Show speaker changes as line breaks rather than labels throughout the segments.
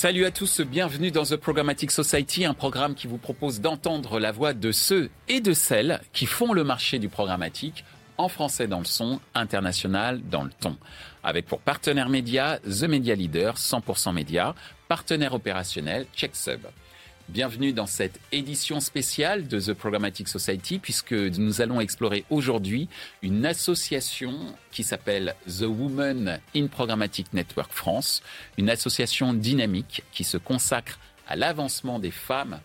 Salut à tous, bienvenue dans The Programmatic Society, un programme qui vous propose d'entendre la voix de ceux et de celles qui font le marché du programmatique en français dans le son, international dans le ton. Avec pour partenaire média The Media Leader, 100% média, partenaire opérationnel CheckSub. Bienvenue dans cette édition spéciale de The Programmatic Society puisque nous allons explorer aujourd'hui une association qui s'appelle The Women in Programmatic Network France, une association dynamique qui se consacre à l'avancement des femmes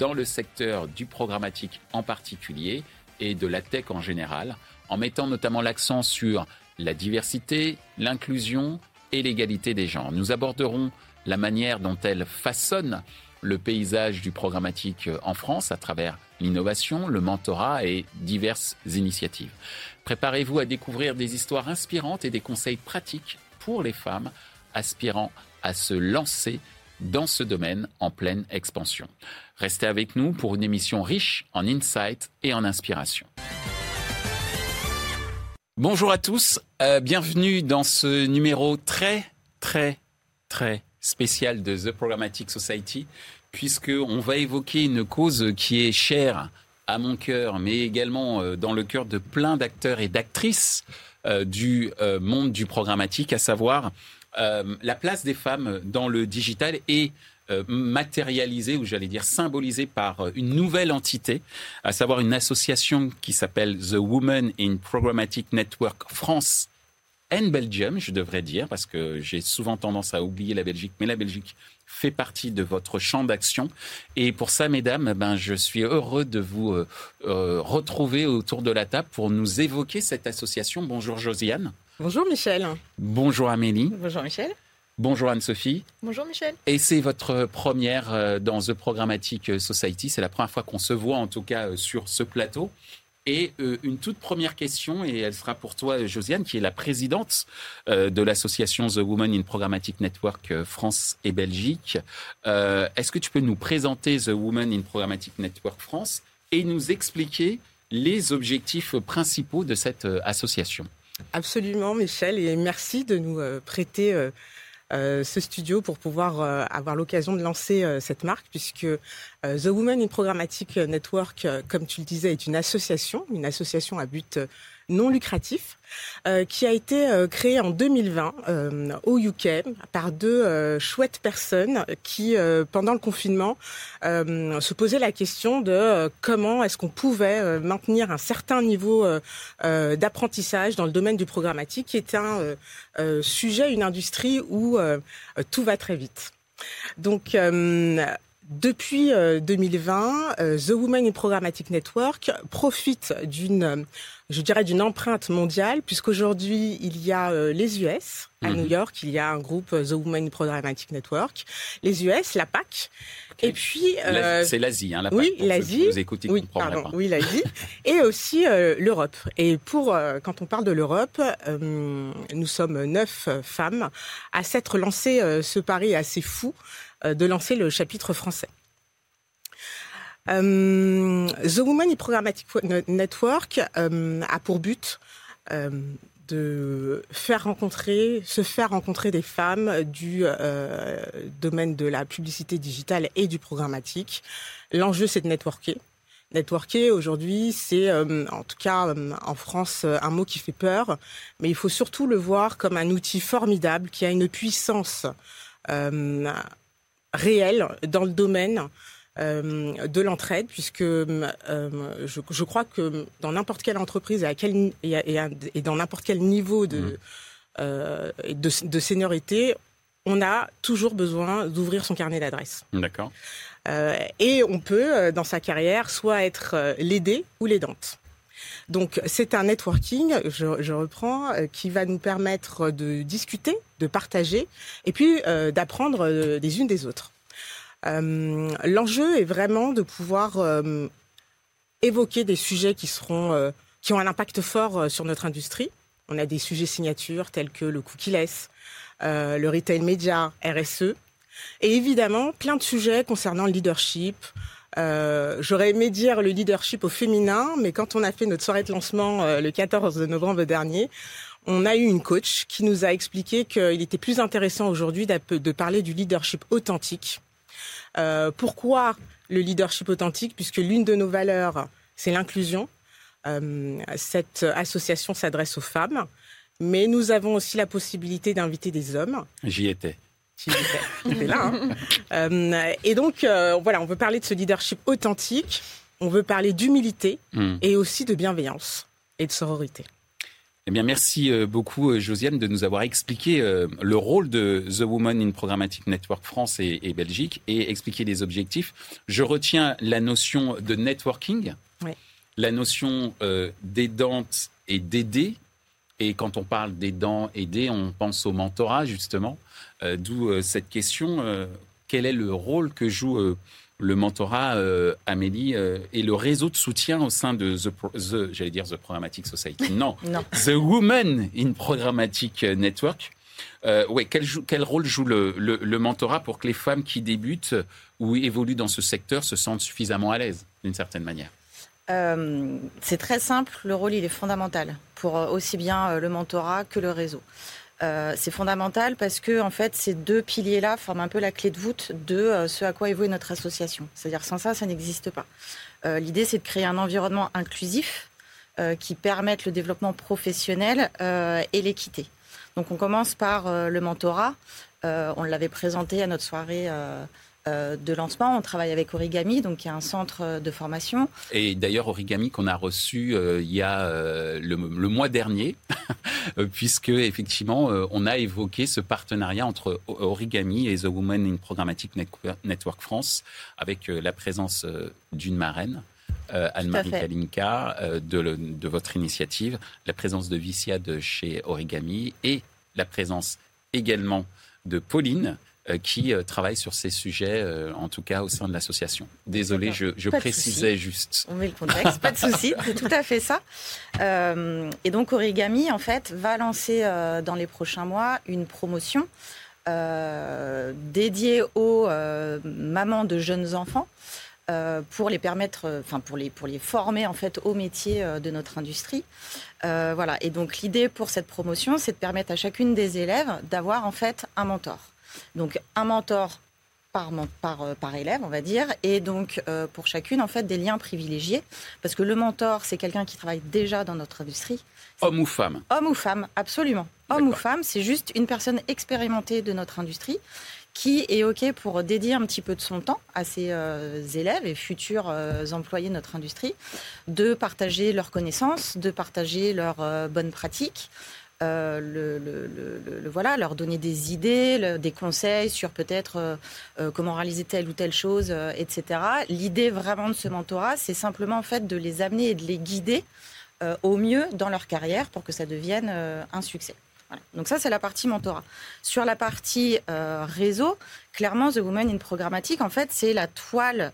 dans le secteur du programmatique en particulier et de la tech en général, en mettant notamment l'accent sur la diversité, l'inclusion et l'égalité des genres. Nous aborderons la manière dont elles façonnent le paysage du programmatique en France à travers l'innovation, le mentorat et diverses initiatives. Préparez-vous à découvrir des histoires inspirantes et des conseils pratiques pour les femmes aspirant à se lancer dans ce domaine en pleine expansion. Restez avec nous pour une émission riche en insights et en inspiration. Bonjour à tous, euh, bienvenue dans ce numéro très très très spécial de The Programmatic Society, puisqu'on va évoquer une cause qui est chère à mon cœur, mais également euh, dans le cœur de plein d'acteurs et d'actrices euh, du euh, monde du programmatique, à savoir la place des femmes dans le digital et matérialisée, ou j'allais dire symbolisée par une nouvelle entité, à savoir une association qui s'appelle The Women in Programmatic Network France and Belgium, je devrais dire, parce que j'ai souvent tendance à oublier la Belgique, mais la Belgique fait partie de votre champ d'action. Et pour ça, mesdames, ben, je suis heureux de vous euh, euh, retrouver autour de la table pour nous évoquer cette association. Bonjour Josiane.
Bonjour Michel.
Bonjour Amélie.
Bonjour Michel.
Bonjour Anne-Sophie.
Bonjour Michel.
Et c'est votre première euh, dans The Programmatic Society. C'est la première fois qu'on se voit, en tout cas, sur ce plateau. Et euh, une toute première question, et elle sera pour toi, Josiane, qui est la présidente euh, de l'association The Women in Programmatic Network euh, France et Belgique. Est-ce que tu peux nous présenter The Women in Programmatic Network France et nous expliquer les objectifs principaux de cette association?
Absolument, Michel, et merci de nous prêter ce studio pour pouvoir euh, avoir l'occasion de lancer euh, cette marque, puisque The Women in Programmatic Network, comme tu le disais, est une association, une association à but non lucratif, euh, qui a été euh, créé en 2020 euh, au UK par deux chouettes personnes qui, pendant le confinement, se posaient la question de comment est-ce qu'on pouvait maintenir un certain niveau d'apprentissage dans le domaine du programmatique, qui est un sujet, une industrie où tout va très vite. Donc, depuis 2020, The Women in Programmatic Network profite d'une je dirais, d'une empreinte mondiale, puisqu'aujourd'hui, il y a euh, les US, à New mhm. York, il y a un groupe, euh, The Women Programmatic Network, les US, la PAC, et puis...
Euh, c'est l'Asie, hein, la PAC,
Oui, l'Asie.
Vous écoutez,
oui, pardon, oui, l'Asie. et aussi l'Europe. Et pour, quand on parle de l'Europe, nous sommes neuf femmes à s'être lancé ce pari assez fou de lancer le chapitre français. Euh, The Woman in Programmatic Network euh, a pour but euh, de faire rencontrer, se faire rencontrer des femmes du domaine de la publicité digitale et du programmatique. L'enjeu, c'est de networker. Networker, aujourd'hui, c'est, en tout cas en France, un mot qui fait peur, mais il faut surtout le voir comme un outil formidable qui a une puissance réelle dans le domaine de l'entraide, puisque euh, je, crois que dans n'importe quelle entreprise et, à quel, et, dans n'importe quel niveau de, mmh. euh, de, de, seniorité, on a toujours besoin d'ouvrir son carnet d'adresses.
D'accord.
et on peut, dans sa carrière, soit être l'aidé ou l'aidante. Donc c'est un networking, je, je, reprends, qui va nous permettre de discuter, de partager, et puis d'apprendre des unes des autres. Euh, l'enjeu est vraiment de pouvoir euh, évoquer des sujets qui seront euh, qui ont un impact fort sur notre industrie. On a des sujets signatures tels que le cookie-less, le retail média, RSE, et évidemment plein de sujets concernant le leadership, euh, J'aurais aimé dire le leadership au féminin, mais quand on a fait notre soirée de lancement le 14 novembre dernier, on a eu une coach qui nous a expliqué qu'il était plus intéressant aujourd'hui de parler du leadership authentique. Euh, pourquoi le leadership authentique Puisque l'une de nos valeurs, c'est l'inclusion. Euh, cette association s'adresse aux femmes, mais nous avons aussi la possibilité d'inviter des hommes.
J'y étais.
J'étais là. Hein. Euh, et donc, voilà, on veut parler de ce leadership authentique, on veut parler d'humilité hmm. et aussi de bienveillance et de sororité.
Eh bien, merci euh, beaucoup, euh, Josiane, de nous avoir expliqué euh, le rôle de The Woman in Programmatic Network France et, Belgique et expliqué les objectifs. Je retiens la notion de networking, la notion d'aidante et d'aider. Et quand on parle d'aidant, aider, on pense au mentorat, justement. D'où cette question quel est le rôle que joue le mentorat, euh, Amélie, euh, et le réseau de soutien au sein de The, j'allais dire The Programmatic Society. Non, The Women in Programmatic Network. Euh, ouais, quel, quel, rôle joue le, le, mentorat pour que les femmes qui débutent ou évoluent dans ce secteur se sentent suffisamment à l'aise, d'une certaine manière?
C'est très simple, le rôle il est fondamental pour aussi bien le mentorat que le réseau. Euh, c'est fondamental parce que en fait, ces deux piliers-là forment un peu la clé de voûte de euh, ce à quoi évolue notre association. C'est-à-dire sans ça, ça n'existe pas. Euh, l'idée, c'est de créer un environnement inclusif qui permette le développement professionnel et l'équité. Donc, on commence par le mentorat. on l'avait présenté à notre soirée de lancement. On travaille avec Origami, donc qui est un centre de formation.
Et d'ailleurs, Origami qu'on a reçu euh, il y a euh, le, mois dernier, puisque effectivement, on a évoqué ce partenariat entre Origami et The Women in Programmatic Network France, avec la présence d'une marraine. Anne-Marie Kalinka de, de, votre initiative, la présence de Vicia de chez Origami et la présence également de Pauline euh, qui euh, travaille sur ces sujets, euh, en tout cas au sein de l'association. Désolé, je, précisais juste.
On met le contexte, pas de souci, c'est tout à fait ça. et donc Origami, en fait, va lancer dans les prochains mois une promotion dédiée aux mamans de jeunes enfants. pour les permettre, enfin pour les pour les former en fait au métier de notre industrie, voilà. Et donc l'idée pour cette promotion, c'est de permettre à chacune des élèves d'avoir en fait un mentor. Donc un mentor par, par, euh, par, élève, on va dire, et donc euh, pour chacune, en fait, des liens privilégiés. Parce que le mentor, c'est quelqu'un qui travaille déjà dans notre industrie.
Homme ou femme
Homme ou femme, absolument. Homme ou femme, c'est juste une personne expérimentée de notre industrie qui est OK pour dédier un petit peu de son temps à ses euh, élèves et futurs employés de notre industrie, de partager leurs connaissances, de partager leurs bonnes pratiques, euh, le, voilà, leur donner des idées, des conseils sur peut-être euh, euh, comment réaliser telle ou telle chose, etc. L'idée vraiment de ce mentorat, c'est simplement en fait de les amener et de les guider au mieux dans leur carrière pour que ça devienne un succès. Donc ça, c'est la partie mentorat. Sur la partie réseau, clairement, The Woman in Programmatique, en fait, c'est la toile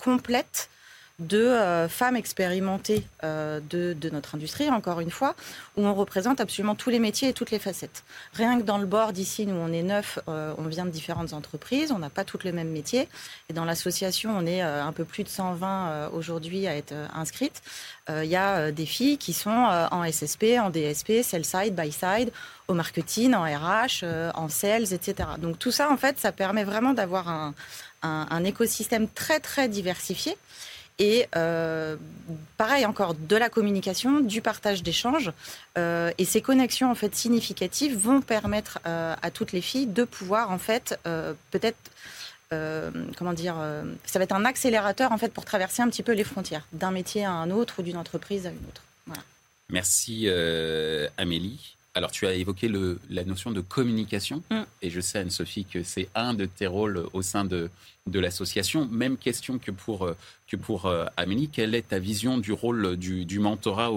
complète de euh, femmes expérimentées euh, de, notre industrie, encore une fois, où on représente absolument tous les métiers et toutes les facettes. Rien que dans le board ici, nous on est neuf, euh, on vient de différentes entreprises, on n'a pas toutes les mêmes métiers. Et dans l'association, on est un peu plus de 120 aujourd'hui à être inscrites. Il y a des filles qui sont en SSP, en DSP, sell-side, buy-side, au marketing, en RH, en sales, etc. Donc tout ça, en fait, ça permet vraiment d'avoir un, un écosystème très, très diversifié. Et euh, pareil encore, de la communication, du partage d'échanges. Euh, et ces connexions en fait significatives vont permettre euh, à toutes les filles de pouvoir en fait peut-être comment dire, ça va être un accélérateur en fait pour traverser un petit peu les frontières d'un métier à un autre ou d'une entreprise à une autre.
Merci Amélie. Alors, tu as évoqué le, la notion de communication, mm. et je sais, Anne-Sophie, que c'est un de tes rôles au sein de, de l'association. Même question que pour, euh, que pour euh, Amélie. Quelle est ta vision du rôle du, du mentorat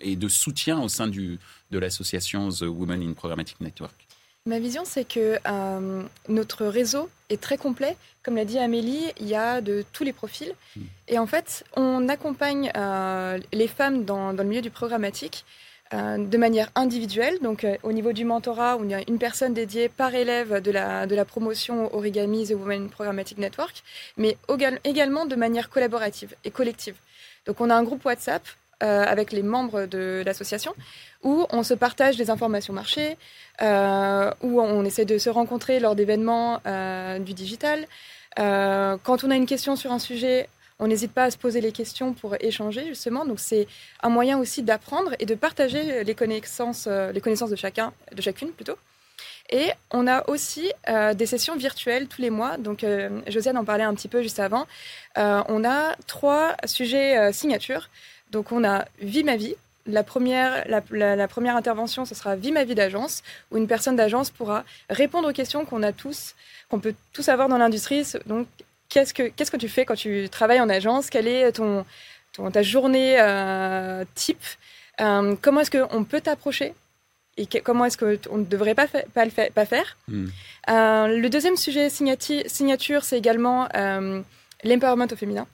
et de soutien au sein du, de l'association The Women in Programmatic Network?
Ma vision, c'est que euh, notre réseau est très complet. Comme l'a dit Amélie, il y a de tous les profils. Mm. Et en fait, on accompagne les femmes dans, dans, le milieu du programmatique euh, de manière individuelle. Donc, euh, au niveau du mentorat, il y a une personne dédiée par élève de la, de la promotion Origami The Women Programmatic Network, mais également de manière collaborative et collective. Donc, on a un groupe WhatsApp avec les membres de l'association, où on se partage des informations marché, où on essaie de se rencontrer lors d'événements du digital. quand on a une question sur un sujet, on n'hésite pas à se poser les questions pour échanger justement. Donc c'est un moyen aussi d'apprendre et de partager les connaissances, les connaissances de chacun, de chacune plutôt. Et on a aussi euh, des sessions virtuelles tous les mois. Donc, euh, Josiane en parlait un petit peu juste avant. Euh, on a trois sujets signatures. Donc, on a Vie ma vie. La première, la, première intervention, ce sera Vie ma vie d'agence, où une personne d'agence pourra répondre aux questions qu'on a tous, qu'on peut tous avoir dans l'industrie. Donc, qu'est-ce que, qu'est-ce que tu fais quand tu travailles en agence? Quelle est ton, ta journée type? Comment est-ce qu'on peut t'approcher? Et comment est-ce qu'on ne devrait pas, pas, le pas faire? Hmm. Euh, le deuxième sujet signature, c'est également euh, l'empowerment au féminin.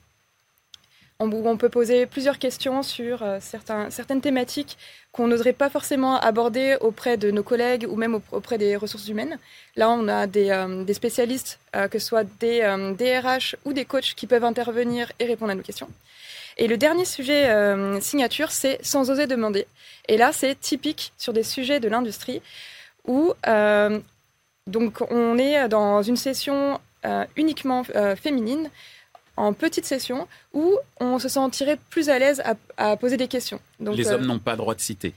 On, on, peut poser plusieurs questions sur euh, certaines thématiques qu'on n'oserait pas forcément aborder auprès de nos collègues ou même auprès des ressources humaines. Là, on a des, euh, spécialistes, que ce soit des DRH ou des coachs qui peuvent intervenir et répondre à nos questions. Et le dernier sujet euh, signature, c'est sans oser demander. Et là, c'est typique sur des sujets de l'industrie où euh, donc on est dans une session euh, uniquement féminine, en petite session, où on se sentirait plus à l'aise à, poser des questions.
Donc, les hommes n'ont pas le droit de citer.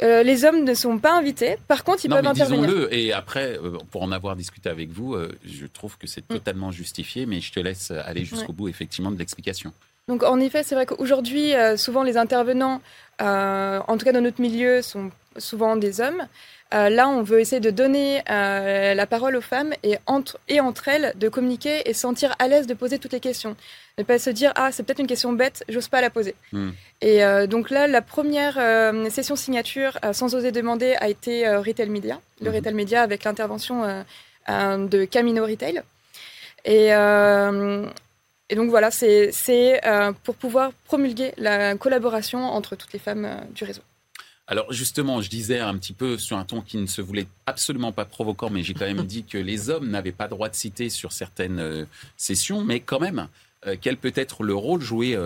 les hommes ne sont pas invités. Par contre, ils peuvent intervenir.
Disons-le. Et après, pour en avoir discuté avec vous, je trouve que c'est mm. totalement justifié. Mais je te laisse aller jusqu'au bout, effectivement, de l'explication.
Donc en effet, c'est vrai qu'aujourd'hui, euh, souvent les intervenants, euh, en tout cas dans notre milieu, sont souvent des hommes. Euh, là, on veut essayer de donner la parole aux femmes et entre, et entre elles de communiquer et sentir à l'aise de poser toutes les questions. Ne pas se dire ah c'est peut-être une question bête, j'ose pas la poser. Hmm. Et donc là, la première session signature sans oser demander a été Retail Media, le hmm. Retail Media avec l'intervention de Camino Retail. Et, et donc voilà, c'est euh, pour pouvoir promulguer la collaboration entre toutes les femmes euh, du réseau.
Alors justement, je disais un petit peu sur un ton qui ne se voulait absolument pas provoquant, mais j'ai quand même dit que les hommes n'avaient pas droit de citer sur certaines euh, sessions, mais quand même, quel peut être le rôle joué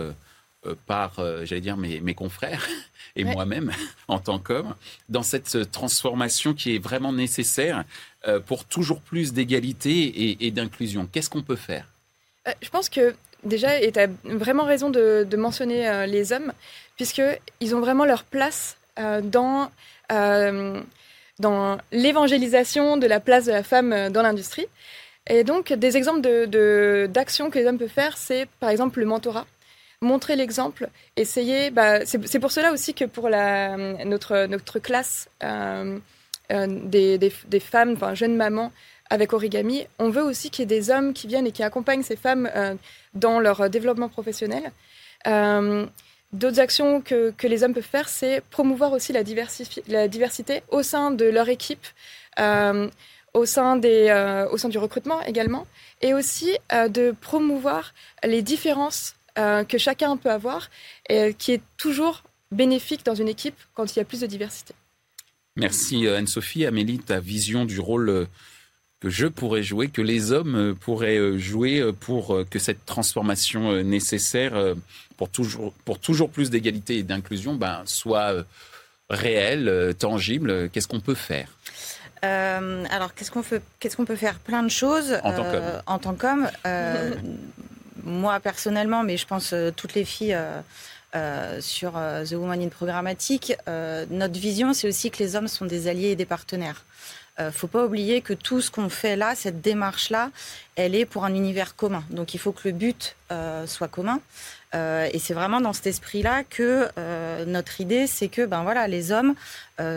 par, j'allais dire, mes, mes, confrères et moi-même en tant qu'homme dans cette transformation qui est vraiment nécessaire pour toujours plus d'égalité et, et d'inclusion? Qu'est-ce qu'on peut faire?
Euh, je pense que déjà, et tu as vraiment raison de, mentionner euh, les hommes, puisqu'ils ont vraiment leur place euh, dans, dans l'évangélisation de la place de la femme dans l'industrie. Et donc, des exemples d'actions de, que les hommes peuvent faire, c'est par exemple le mentorat. Montrer l'exemple, essayer. Bah, c'est pour cela aussi que pour notre, notre classe des, des, des, femmes, enfin, jeunes mamans, avec Origami, on veut aussi qu'il y ait des hommes qui viennent et qui accompagnent ces femmes euh, dans leur développement professionnel. Euh, d'autres actions que, les hommes peuvent faire, c'est promouvoir aussi la, la, diversité au sein de leur équipe, euh, au, sein des, au sein du recrutement également, et aussi de promouvoir les différences que chacun peut avoir, et qui est toujours bénéfique dans une équipe quand il y a plus de diversité.
Merci Anne-Sophie. Amélie, ta vision du rôle que je pourrais jouer, que les hommes euh, pourraient euh, jouer euh, pour que cette transformation nécessaire pour toujours, pour toujours plus d'égalité et d'inclusion ben, soit réelle, tangible Qu'est-ce qu'on peut faire?
Alors, qu'est-ce qu'on peut, qu'est-ce qu'on peut faire? Plein de choses. En tant qu'homme. moi, personnellement, mais je pense toutes les filles sur The Woman in Programmatique, notre vision, c'est aussi que les hommes sont des alliés et des partenaires ne euh, faut pas oublier que tout ce qu'on fait là, cette démarche-là, elle est pour un univers commun. Donc il faut que le but euh, soit commun. Euh, et c'est vraiment dans cet esprit-là que notre idée, c'est que ben voilà, les hommes,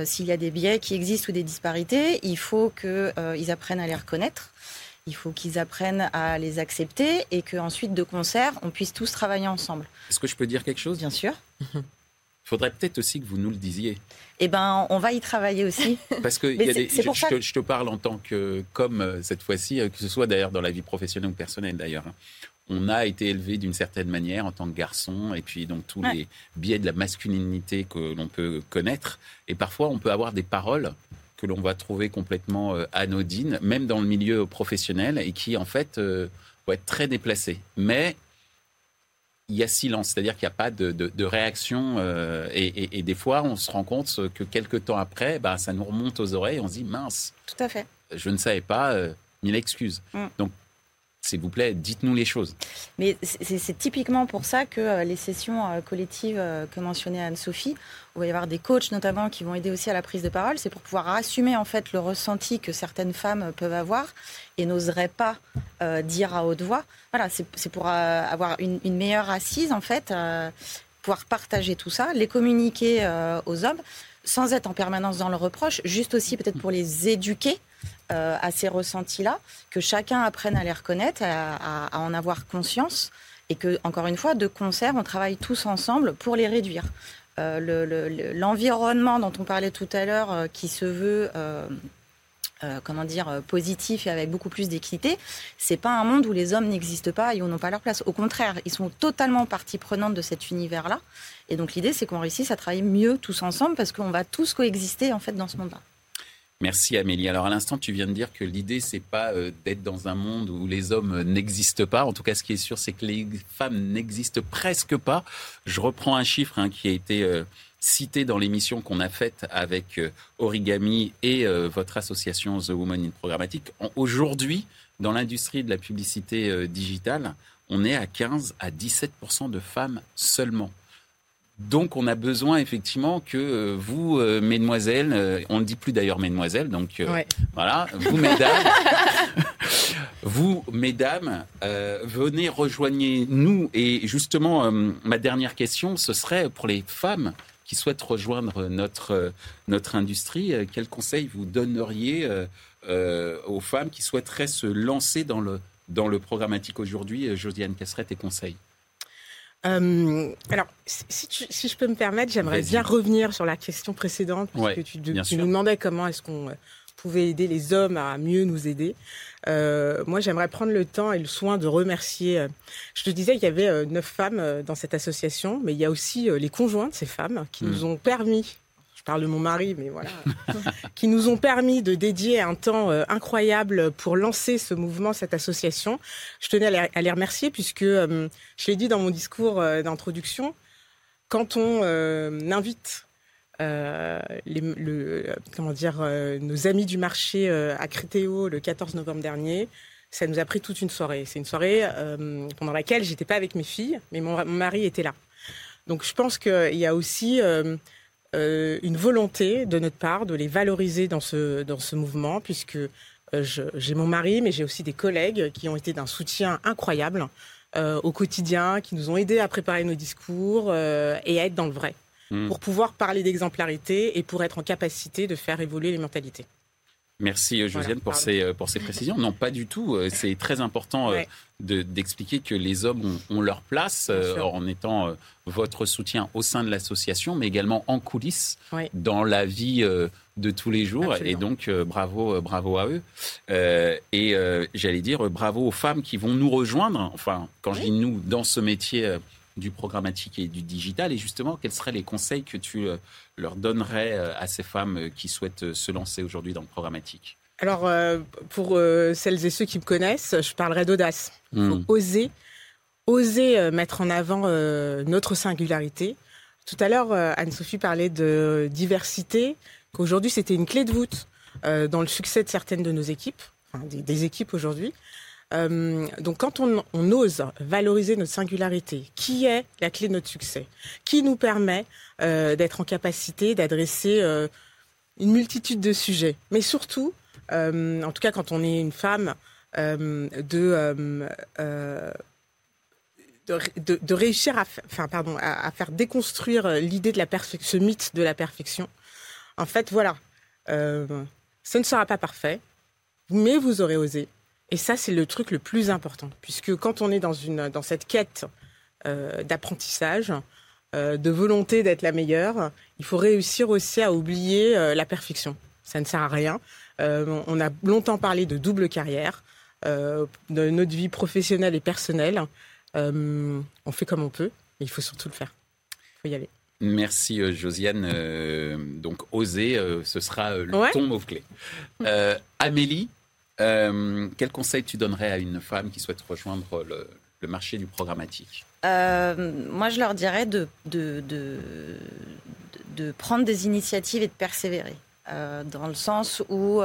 s'il y a des biais qui existent ou des disparités, il faut qu'ils apprennent à les reconnaître. Il faut qu'ils apprennent à les accepter et qu'ensuite, de concert, on puisse tous travailler ensemble.
Est-ce que je peux dire quelque chose?
Bien sûr.
Il faudrait peut-être aussi que vous nous le disiez.
Eh ben, on va y travailler aussi.
Parce que y a des, je, te, je, te, parle en tant que, comme euh, cette fois-ci, euh, que ce soit d'ailleurs dans la vie professionnelle ou personnelle d'ailleurs. Hein. On a été élevé d'une certaine manière en tant que garçon, et puis donc tous les biais de la masculinité que l'on peut connaître. Et parfois, on peut avoir des paroles que l'on va trouver complètement euh, anodines, même dans le milieu professionnel, et qui en fait vont être très déplacées. Mais il y a silence, c'est-à-dire qu'il n'y a pas de, réaction. Euh, et, des fois, on se rend compte que quelques temps après, bah, ça nous remonte aux oreilles, on se dit mince.
Tout à fait.
Je ne savais pas, euh, mille excuses. Mm. Donc, s'il vous plaît, dites-nous les choses.
Mais c'est typiquement pour ça que euh, les sessions euh, collectives euh, que mentionnait Anne-Sophie, où il va y avoir des coachs notamment qui vont aider aussi à la prise de parole, c'est pour pouvoir assumer en fait le ressenti que certaines femmes peuvent avoir et n'oseraient pas dire à haute voix. Voilà, c'est pour avoir une, meilleure assise en fait, pouvoir partager tout ça, les communiquer aux hommes sans être en permanence dans le reproche, juste aussi peut-être pour les éduquer euh, à ces ressentis-là, que chacun apprenne à les reconnaître, à, en avoir conscience, et que, encore une fois, de concert, on travaille tous ensemble pour les réduire. Euh, l'environnement dont on parlait tout à l'heure, euh, qui se veut comment dire, positif et avec beaucoup plus d'équité, c'est pas un monde où les hommes n'existent pas et où n'ont pas leur place. Au contraire, ils sont totalement partie prenante de cet univers-là. Et donc l'idée, c'est qu'on réussisse à travailler mieux tous ensemble parce qu'on va tous coexister en fait dans ce monde-là.
Merci Amélie. Alors à l'instant, tu viens de dire que l'idée, c'est pas euh, d'être dans un monde où les hommes n'existent pas. En tout cas, ce qui est sûr, c'est que les femmes n'existent presque pas. Je reprends un chiffre hein, qui a été euh, cité dans l'émission qu'on a faite avec euh, Origami et votre association The Woman in Programmatic. Aujourd'hui, dans l'industrie de la publicité digitale, on est à 15 à 17% de femmes seulement. Donc, on a besoin effectivement que euh, vous, euh, mesdemoiselles, euh, on ne dit plus d'ailleurs mesdemoiselles, donc voilà, vous, mesdames, vous, mesdames, venez rejoignez nous. Et justement, ma dernière question, ce serait pour les femmes qui souhaitent rejoindre notre notre industrie. quels conseils vous donneriez aux femmes qui souhaiteraient se lancer dans le dans le programmatique aujourd'hui? Josiane, quels seraient tes conseils
euh, alors, si, si, je peux me permettre, j'aimerais bien revenir sur la question précédente, parce que tu, nous demandais comment est-ce qu'on euh, pouvait aider les hommes à mieux nous aider. Euh, moi, j'aimerais prendre le temps et le soin de remercier. Euh, je te disais qu'il y avait neuf femmes dans cette association, mais il y a aussi les conjoints de ces femmes qui nous hmm. ont permis je parle de mon mari, mais voilà, qui nous ont permis de dédier un temps euh, incroyable pour lancer ce mouvement, cette association. Je tenais à les, remercier puisque, euh, je l'ai dit dans mon discours euh, d'introduction, quand on invite les, le, comment dire, nos amis du marché à Crétéo le 14 novembre dernier, ça nous a pris toute une soirée. C'est une soirée pendant laquelle j'étais pas avec mes filles, mais mon, mon, mari était là. Donc je pense qu'il y a aussi une volonté de notre part de les valoriser dans ce, dans ce mouvement, puisque euh, j'ai mon mari, mais j'ai aussi des collègues qui ont été d'un soutien incroyable euh, au quotidien, qui nous ont aidés à préparer nos discours et à être dans le vrai, hmm. pour pouvoir parler d'exemplarité et pour être en capacité de faire évoluer les mentalités.
Merci euh, Josiane pour, ces, euh, pour ces précisions. Non, pas du tout. Euh, c'est très important d'expliquer que les hommes ont, leur place en étant votre soutien au sein de l'association, mais également en coulisses dans la vie de tous les jours. Et donc, bravo, bravo à eux. et j'allais dire bravo aux femmes qui vont nous rejoindre. Enfin, quand je dis nous, dans ce métier du programmatique et du digital. Et justement, quels seraient les conseils que tu euh, leur donnerais euh, à ces femmes euh, qui souhaitent se lancer aujourd'hui dans le programmatique?
Alors, pour celles et ceux qui me connaissent, je parlerai d'audace. Il faut hmm. oser, oser mettre en avant notre singularité. Tout à l'heure, Anne-Sophie parlait de diversité, qu'aujourd'hui c'était une clé de voûte dans le succès de certaines de nos équipes, des équipes aujourd'hui. Euh, donc quand on, ose valoriser notre singularité, qui est la clé de notre succès, qui nous permet euh, d'être en capacité d'adresser euh, une multitude de sujets, mais surtout, en tout cas quand on est une femme, de, réussir à, faire déconstruire l'idée de la ce mythe de la perfection. En fait, voilà, ce ne sera pas parfait, mais vous aurez osé, et ça, c'est le truc le plus important, puisque quand on est dans, une, dans cette quête euh, d'apprentissage, euh, de volonté d'être la meilleure, il faut réussir aussi à oublier euh, la perfection. Ça ne sert à rien. on a longtemps parlé de double carrière, de notre vie professionnelle et personnelle. on fait comme on peut, mais il faut surtout le faire. Il faut y aller.
Merci Josiane. donc oser, ce sera le ton mot-clé. Amélie, euh, quel conseil tu donnerais à une femme qui souhaite rejoindre le, marché du programmatique?
Moi, je leur dirais de, prendre des initiatives et de persévérer, dans le sens où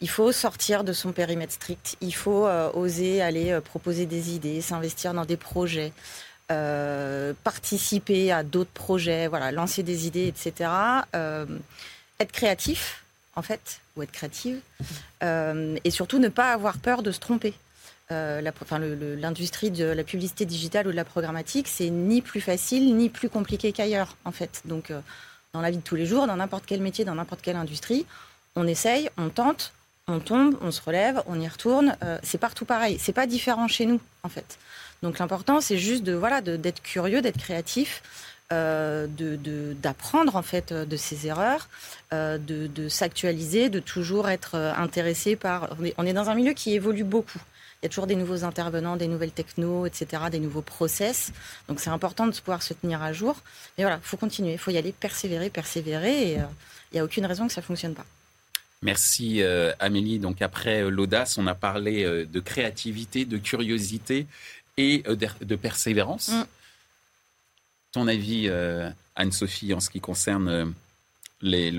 il faut sortir de son périmètre strict, il faut oser aller proposer des idées, s'investir dans des projets. Euh, participer à d'autres projets, voilà, lancer des idées, etc. Euh, être créatif, en fait, ou être créative, euh, et surtout ne pas avoir peur de se tromper. L'industrie de la publicité digitale ou de la programmatique, c'est ni plus facile ni plus compliqué qu'ailleurs, en fait. Donc, dans la vie de tous les jours, dans n'importe quel métier, dans n'importe quelle industrie, on essaye, on tente, on tombe, on se relève, on y retourne. c'est partout pareil. C'est pas différent chez nous, en fait. Donc l'important, c'est juste de voilà, d'être curieux, d'être créatif. Euh, d'apprendre en fait euh, de ses erreurs, euh, de, s'actualiser, de toujours être intéressé par. On est, dans un milieu qui évolue beaucoup. Il y a toujours des nouveaux intervenants, des nouvelles technos, etc., des nouveaux process. Donc c'est important de pouvoir se tenir à jour. Mais voilà, il faut continuer, il faut y aller, persévérer, persévérer. Et il n'y a aucune raison que ça ne fonctionne pas.
Merci Amélie. Donc après l'audace, on a parlé de créativité, de curiosité et euh, de persévérance. Mm. Ton avis, euh, Anne-Sophie, en ce qui concerne euh, les,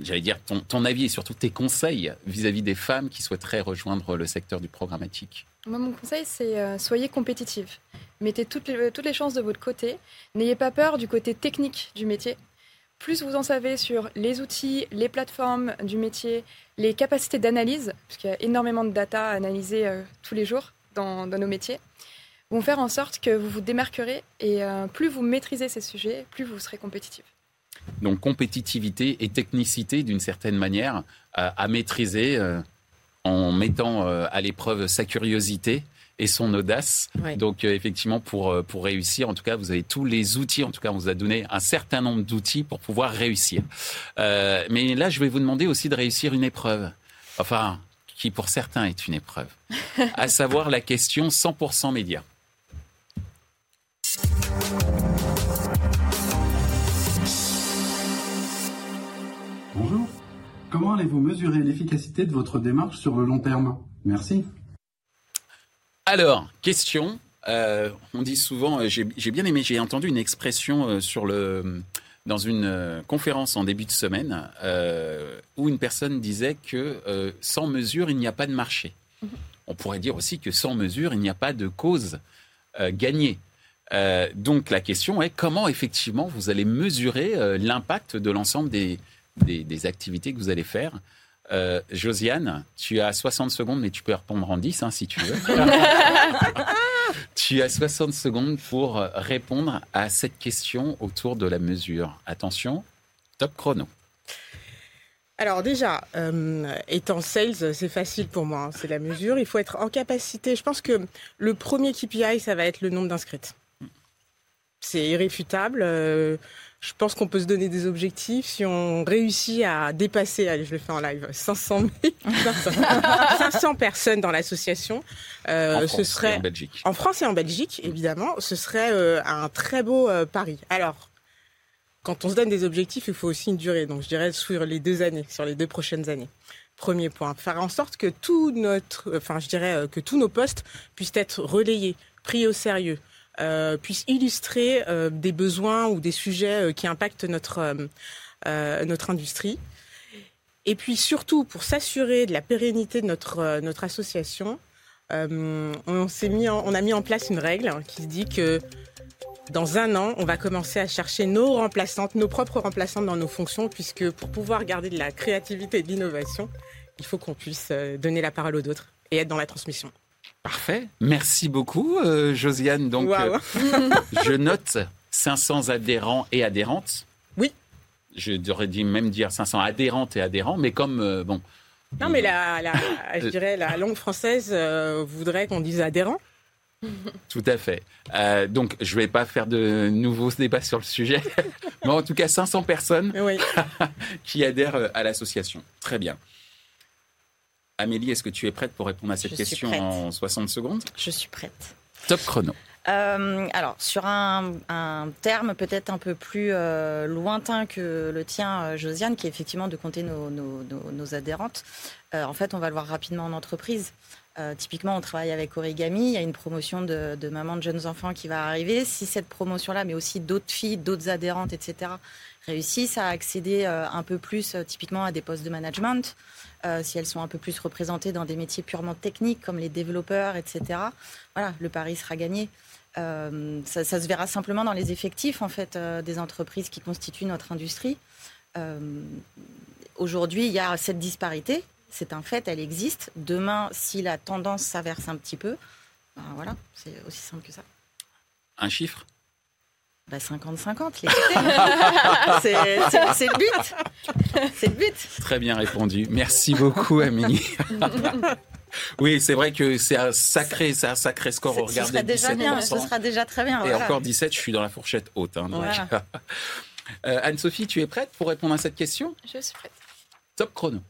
j'allais dire ton, ton, avis et surtout tes conseils vis-à-vis des femmes qui souhaiteraient rejoindre le secteur du programmatique?
Moi, mon conseil, c'est soyez compétitive. Mettez toutes les, toutes les chances de votre côté. N'ayez pas peur du côté technique du métier. Plus vous en savez sur les outils, les plateformes du métier, les capacités d'analyse, parce qu'il y a énormément de data à analyser tous les jours dans nos métiers, vont faire en sorte que vous vous démarquerez et euh, plus vous maîtrisez ces sujets, plus vous serez compétitif.
Donc compétitivité et technicité d'une certaine manière à, maîtriser euh, en mettant euh, à l'épreuve sa curiosité et son audace. Donc effectivement, pour, pour réussir, en tout cas, vous avez tous les outils, en tout cas, on vous a donné un certain nombre d'outils pour pouvoir réussir. mais là, je vais vous demander aussi de réussir une épreuve. Enfin, qui pour certains est une épreuve, à savoir la question 100% média.
Comment allez-vous mesurer l'efficacité de votre démarche sur le long terme Merci.
Alors, question. Euh, on dit souvent, euh, j'ai bien aimé, j'ai entendu une expression euh, sur le, dans une conférence en début de semaine où une personne disait que sans mesure, il n'y a pas de marché. Mhm. On pourrait dire aussi que sans mesure, il n'y a pas de cause gagnée. Euh, donc la question est comment effectivement vous allez mesurer euh, l'impact de l'ensemble des, des, activités que vous allez faire. Euh, Josiane, tu as 60 secondes, mais tu peux répondre en 10 hein, si tu veux. tu as 60 secondes pour répondre à cette question autour de la mesure. Attention, top chrono.
Alors déjà, étant sales, c'est facile pour moi, hein, c'est la mesure. Il faut être en capacité. Je pense que le premier KPI, ça va être le nombre d'inscrites c'est irréfutable. Euh, je pense qu'on peut se donner des objectifs si on réussit à dépasser, allez, je le fais en live, 500 500 personnes dans l'association.
Euh, ce serait en Belgique.
En France et en Belgique, évidemment, ce serait euh, un très beau pari. Alors, quand on se donne des objectifs, il faut aussi une durée. Donc, je dirais sur les deux années, sur les deux prochaines années. Premier point, faire en sorte que tout notre, enfin, je dirais que tous nos postes puissent être relayés, pris au sérieux. Euh, puisse illustrer euh, des besoins ou des sujets euh, qui impactent notre, notre industrie. Et puis surtout, pour s'assurer de la pérennité de notre, notre association, on, mis on a mis en place une règle qui dit que dans un an, on va commencer à chercher nos remplaçantes, nos propres remplaçantes dans nos fonctions, puisque pour pouvoir garder de la créativité et de l'innovation, il faut qu'on puisse donner la parole aux autres et être dans la transmission.
Parfait. Merci beaucoup, euh, Josiane. Donc, euh, je note 500 adhérents et adhérentes.
Oui.
Je devrais même dire 500 adhérentes et adhérents, mais comme, euh, bon...
Non, mais la, je dirais la langue française voudrait qu'on dise adhérents.
Tout à fait. donc, je ne vais pas faire de nouveaux débats sur le sujet, mais en tout cas, 500 personnes qui adhèrent à l'association. Très bien. Amélie, est-ce que tu es prête pour répondre à cette question en 60 secondes?
Je suis prête.
Top chrono.
Euh, alors, sur un, terme peut-être un peu plus euh, lointain que le tien, euh, Josiane, qui est effectivement de compter nos, adhérentes, en fait, on va le voir rapidement en entreprise. Typiquement, on travaille avec Origami. Il y a une promotion de, de mamans de jeunes enfants qui va arriver. Si cette promotion-là, mais aussi d'autres filles, d'autres adhérentes, etc., réussissent à accéder un peu plus, typiquement, à des postes de management, si elles sont un peu plus représentées dans des métiers purement techniques comme les développeurs, etc., voilà, le pari sera gagné. Ça, ça, se verra simplement dans les effectifs en fait des entreprises qui constituent notre industrie. Aujourd'hui, il y a cette disparité c'est un fait, elle existe. Demain, si la tendance s'inverse un petit peu, ben voilà, c'est aussi simple que ça.
Un chiffre?
50-50, bah, c'est le but. C'est le but.
Très bien répondu. Merci beaucoup, Amélie. Oui, c'est vrai que c'est un sacré, c'est un sacré score au regard
déjà bien, Ce sera déjà très bien.
Et encore 17, je suis dans la fourchette haute. Hein, euh, Anne-Sophie, tu es prête pour répondre à cette question?
Je suis prête.
Top chrono.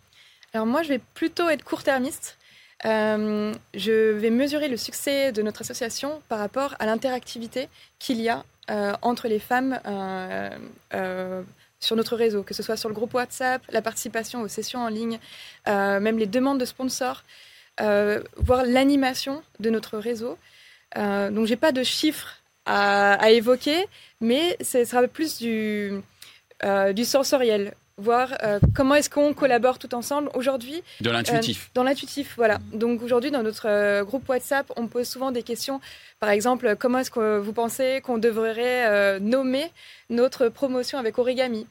Alors moi, je vais plutôt être court-termiste. Euh, je vais mesurer le succès de notre association par rapport à l'interactivité qu'il y a entre les femmes euh, sur notre réseau, que ce soit sur le groupe WhatsApp, la participation aux sessions en ligne, même les demandes de sponsors, voire l'animation de notre réseau. donc j'ai pas de chiffres à, à, évoquer, mais ce sera plus du, du sensoriel voir euh, comment est-ce qu'on collabore tout ensemble aujourd'hui.
L'intuitif.
Euh, dans l'intuitif, voilà. Donc aujourd'hui, dans notre euh, groupe WhatsApp, on pose souvent des questions. Par exemple, comment est-ce que vous pensez qu'on devrait nommer notre promotion avec Origami?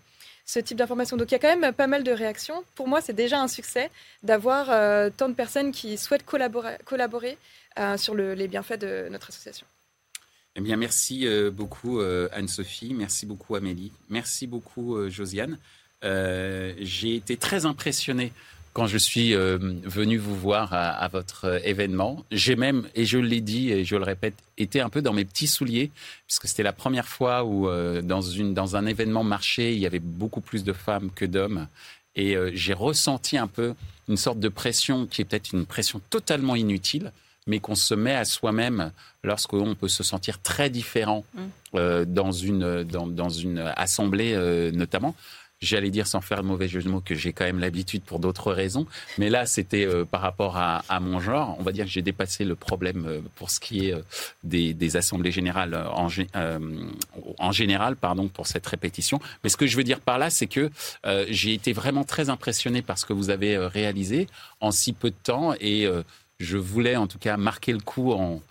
Ce type d'information. Donc il y a quand même pas mal de réactions. Pour moi, c'est déjà un succès d'avoir tant de personnes qui souhaitent collaborer, collaborer sur les bienfaits de notre association.
Eh bien, merci beaucoup Anne-Sophie, merci beaucoup Amélie, merci beaucoup Josiane. Euh, j'ai été très impressionné quand je suis euh, venu vous voir à, votre euh, événement. J'ai même, et je l'ai dit et je le répète, été un peu dans mes petits souliers, puisque c'était la première fois où dans, une, dans un événement marché, il y avait beaucoup plus de femmes que d'hommes. Et j'ai ressenti un peu une sorte de pression qui est peut-être une pression totalement inutile, mais qu'on se met à soi-même lorsqu'on peut se sentir très différent mmh. dans, une, dans, dans une assemblée notamment j'allais dire sans faire de mauvais jeu de mots que j'ai quand même l'habitude pour d'autres raisons, mais là c'était euh, par rapport à, à, mon genre, on va dire que j'ai dépassé le problème euh, pour ce qui est euh, des, des, assemblées générales en, en, général, pardon pour cette répétition. Mais ce que je veux dire par là, c'est que j'ai été vraiment très impressionné par ce que vous avez réalisé en si peu de temps et je voulais en tout cas marquer le coup en,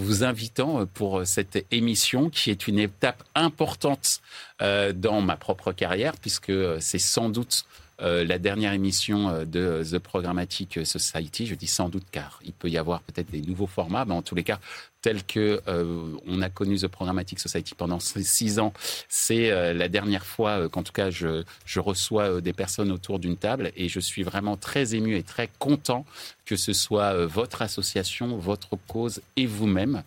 vous invitant euh, pour euh, cette émission qui est une étape importante euh, dans ma propre carrière puisque c'est sans doute la dernière émission de The Programmatic Society. Je dis sans doute car il peut y avoir peut-être des nouveaux formats, mais en tous les cas, tel que euh, on a connu The Programmatic Society pendant six ans, c'est euh, la dernière fois euh, qu'en tout cas je, je reçois des personnes autour d'une table et je suis vraiment très ému et très content que ce soit votre association, votre cause et vous-même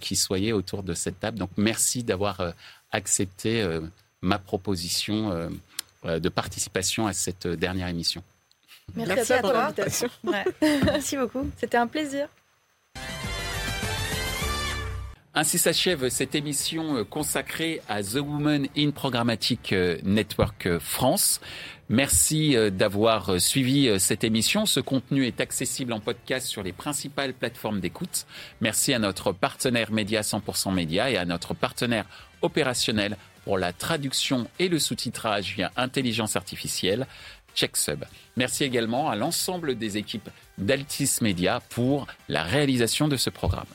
qui soyez autour de cette table. Donc merci d'avoir accepté ma proposition de participation à cette dernière émission.
Merci, à toi.
Merci beaucoup.
C'était un plaisir.
Ainsi s'achève cette émission euh, consacrée à The Woman in Programmatic euh, Network euh, France. Merci d'avoir suivi cette émission. Ce contenu est accessible en podcast sur les principales plateformes d'écoute. Merci à notre partenaire Média 100% Média et à notre partenaire opérationnel pour la traduction et le sous-titrage via intelligence artificielle, CheckSub. Merci également à l'ensemble des équipes d'Altis Media pour la réalisation de ce programme.